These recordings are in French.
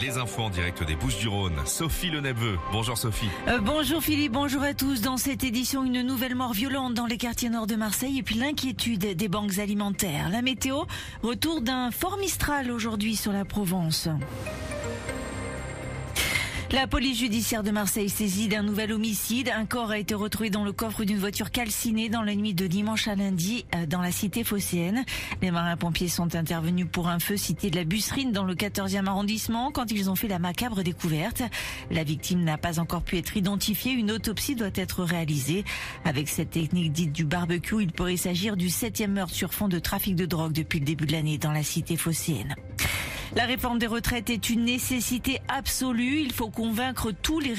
Les infos en direct des Bouches du Rhône. Sophie Le. Bonjour Sophie. Euh, bonjour Philippe, bonjour à tous. Dans cette édition, une nouvelle mort violente dans les quartiers nord de Marseille et puis l'inquiétude des banques alimentaires. La météo, retour d'un fort Mistral aujourd'hui sur la Provence. La police judiciaire de Marseille saisit d'un nouvel homicide. Un corps a été retrouvé dans le coffre d'une voiture calcinée dans la nuit de dimanche à lundi euh, dans la cité phocéenne. Les marins-pompiers sont intervenus pour un feu cité de la Busserine dans le 14e arrondissement quand ils ont fait la macabre découverte. La victime n'a pas encore pu être identifiée. Une autopsie doit être réalisée. Avec cette technique dite du barbecue, il pourrait s'agir du septième meurtre sur fond de trafic de drogue depuis le début de l'année dans la cité phocéenne. La réforme des retraites est une nécessité absolue. Il faut convaincre tous les,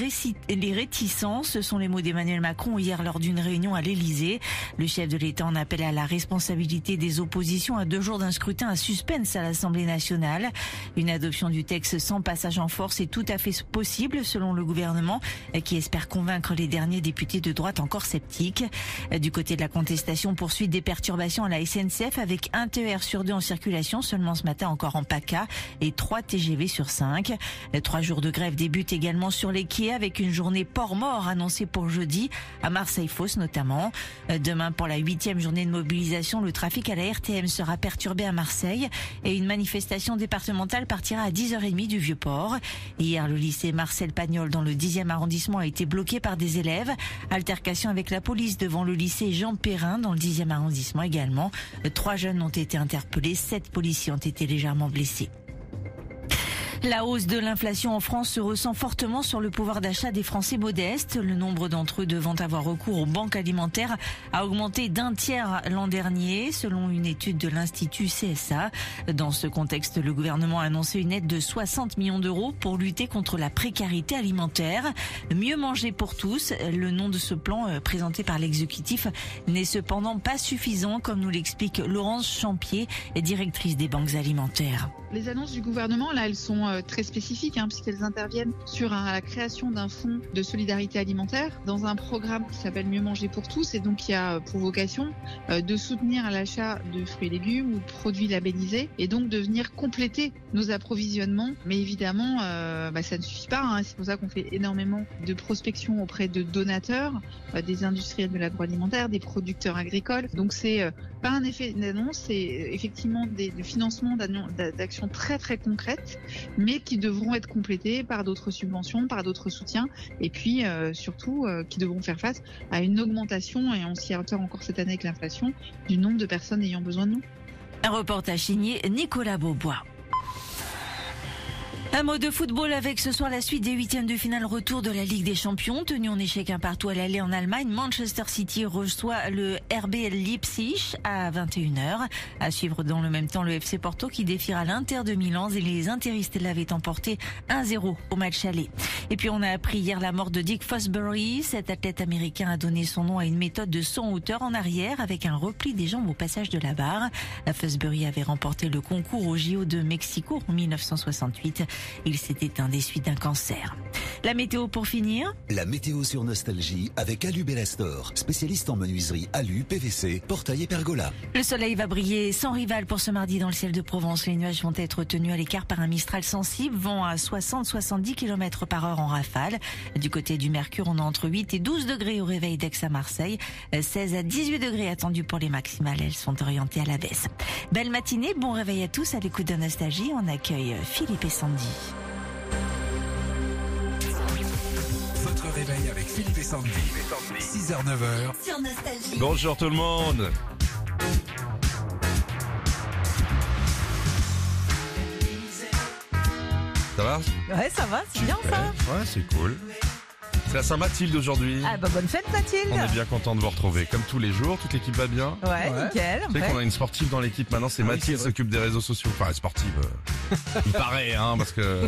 les réticents. Ce sont les mots d'Emmanuel Macron hier lors d'une réunion à l'Elysée. Le chef de l'État en appelle à la responsabilité des oppositions à deux jours d'un scrutin à suspense à l'Assemblée nationale. Une adoption du texte sans passage en force est tout à fait possible selon le gouvernement qui espère convaincre les derniers députés de droite encore sceptiques. Du côté de la contestation, poursuite des perturbations à la SNCF avec un TER sur deux en circulation seulement ce matin encore en PACA et 3 TGV sur 5. Trois jours de grève débutent également sur les quais avec une journée port mort annoncée pour jeudi à Marseille-Fosse notamment. Demain pour la huitième journée de mobilisation, le trafic à la RTM sera perturbé à Marseille et une manifestation départementale partira à 10h30 du Vieux-Port. Hier, le lycée Marcel Pagnol dans le 10e arrondissement a été bloqué par des élèves. Altercation avec la police devant le lycée Jean Perrin dans le 10e arrondissement également. Trois jeunes ont été interpellés, sept policiers ont été légèrement blessés. La hausse de l'inflation en France se ressent fortement sur le pouvoir d'achat des Français modestes. Le nombre d'entre eux devant avoir recours aux banques alimentaires a augmenté d'un tiers l'an dernier, selon une étude de l'Institut CSA. Dans ce contexte, le gouvernement a annoncé une aide de 60 millions d'euros pour lutter contre la précarité alimentaire. Mieux manger pour tous, le nom de ce plan euh, présenté par l'exécutif n'est cependant pas suffisant, comme nous l'explique Laurence Champier, directrice des banques alimentaires. Les annonces du gouvernement, là, elles sont euh, très spécifiques, hein, puisqu'elles interviennent sur la création d'un fonds de solidarité alimentaire dans un programme qui s'appelle Mieux manger pour tous, et donc qui a pour vocation euh, de soutenir l'achat de fruits et légumes ou de produits labellisés, et donc de venir compléter nos approvisionnements. Mais évidemment, euh, bah, ça ne suffit pas. Hein, c'est pour ça qu'on fait énormément de prospection auprès de donateurs, des industriels de l'agroalimentaire, des producteurs agricoles. Donc c'est pas un effet d'annonce, c'est effectivement des, des financements d'actions très très concrètes, mais qui devront être complétées par d'autres subventions, par d'autres soutiens, et puis euh, surtout euh, qui devront faire face à une augmentation, et on s'y attend encore cette année avec l'inflation, du nombre de personnes ayant besoin de nous. Un reportage signé Nicolas Beaubois. Un mot de football avec ce soir la suite des huitièmes de finale retour de la Ligue des Champions. Tenu en échec un partout à l'aller en Allemagne, Manchester City reçoit le RB Leipzig à 21h. À suivre dans le même temps le FC Porto qui défiera l'Inter de Milan et les interistes l'avaient emporté 1-0 au match aller. Et puis on a appris hier la mort de Dick Fosbury. Cet athlète américain a donné son nom à une méthode de son hauteur en arrière avec un repli des jambes au passage de la barre. Fosbury avait remporté le concours au JO de Mexico en 1968. Il s'est éteint des suites d'un cancer. La météo pour finir La météo sur Nostalgie avec Alu Bellastor, spécialiste en menuiserie Alu, PVC, portail et pergola. Le soleil va briller sans rival pour ce mardi dans le ciel de Provence. Les nuages vont être tenus à l'écart par un mistral sensible, vent à 60-70 km par heure en rafale. Du côté du Mercure, on a entre 8 et 12 degrés au réveil d'Aix à Marseille. 16 à 18 degrés attendus pour les maximales. Elles sont orientées à la baisse. Belle matinée, bon réveil à tous à l'écoute de Nostalgie. On accueille Philippe et Sandy. Votre réveil avec Philippe et Sandy. 6h, 9h. Sur Nostalgie. Bonjour tout le monde. Ça va? Ouais, ça va, c'est bien ça. Ouais, c'est cool. C'est la Saint-Mathilde aujourd'hui. Ah bah bonne fête Mathilde. On est bien content de vous retrouver. Comme tous les jours, toute l'équipe va bien. Ouais, nickel. Tu sais ouais. qu'on a une sportive dans l'équipe maintenant, c'est Mathilde qui s'occupe des réseaux sociaux. Enfin, sportive. euh, il paraît, hein, parce que euh,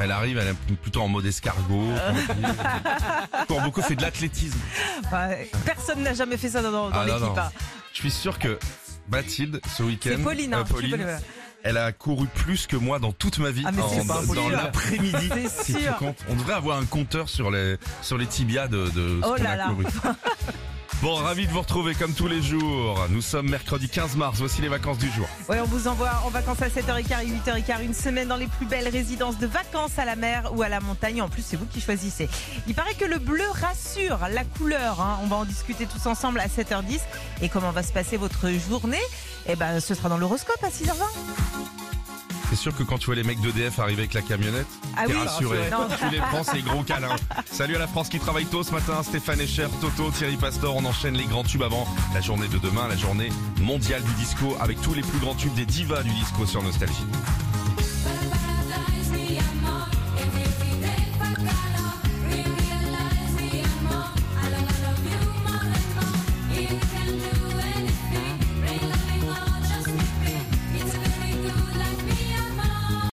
elle arrive, elle est plutôt en mode escargot. Pour beaucoup fait de l'athlétisme. Ouais, Personne n'a jamais fait ça dans, dans Ah, non, l'équipe. non. hein. Je suis sûr que Mathilde, ce week-end, C'est Pauline, euh, hein, Pauline, peux le- elle a couru plus que moi dans toute ma vie. Ah, mais en- pas dans possible. l'après-midi. Si tu sûr. comptes. On devrait avoir un compteur sur les sur les tibias de, Oh là a là. couru. Bon, ravi de vous retrouver comme tous les jours. Nous sommes mercredi 15 mars, voici les vacances du jour. Ouais, on vous envoie en vacances à 7h15 et 8h15, une semaine dans les plus belles résidences de vacances à la mer ou à la montagne. En plus, c'est vous qui choisissez. Il paraît que le bleu rassure, la couleur. hein. On va en discuter tous ensemble à 7h10. Et comment va se passer votre journée? Eh ben, ce sera dans l'horoscope à 6h20. C'est sûr que quand tu vois les mecs d'EDF arriver avec la camionnette, Ah t'es oui, rassuré. non. Tu les prends, c'est gros câlin. Salut à la France qui travaille tôt ce matin. Stéphane Echer, Toto, Thierry Pastor. On enchaîne les grands tubes avant la journée de demain, la journée mondiale du disco avec tous les plus grands tubes des divas du disco sur Nostalgie.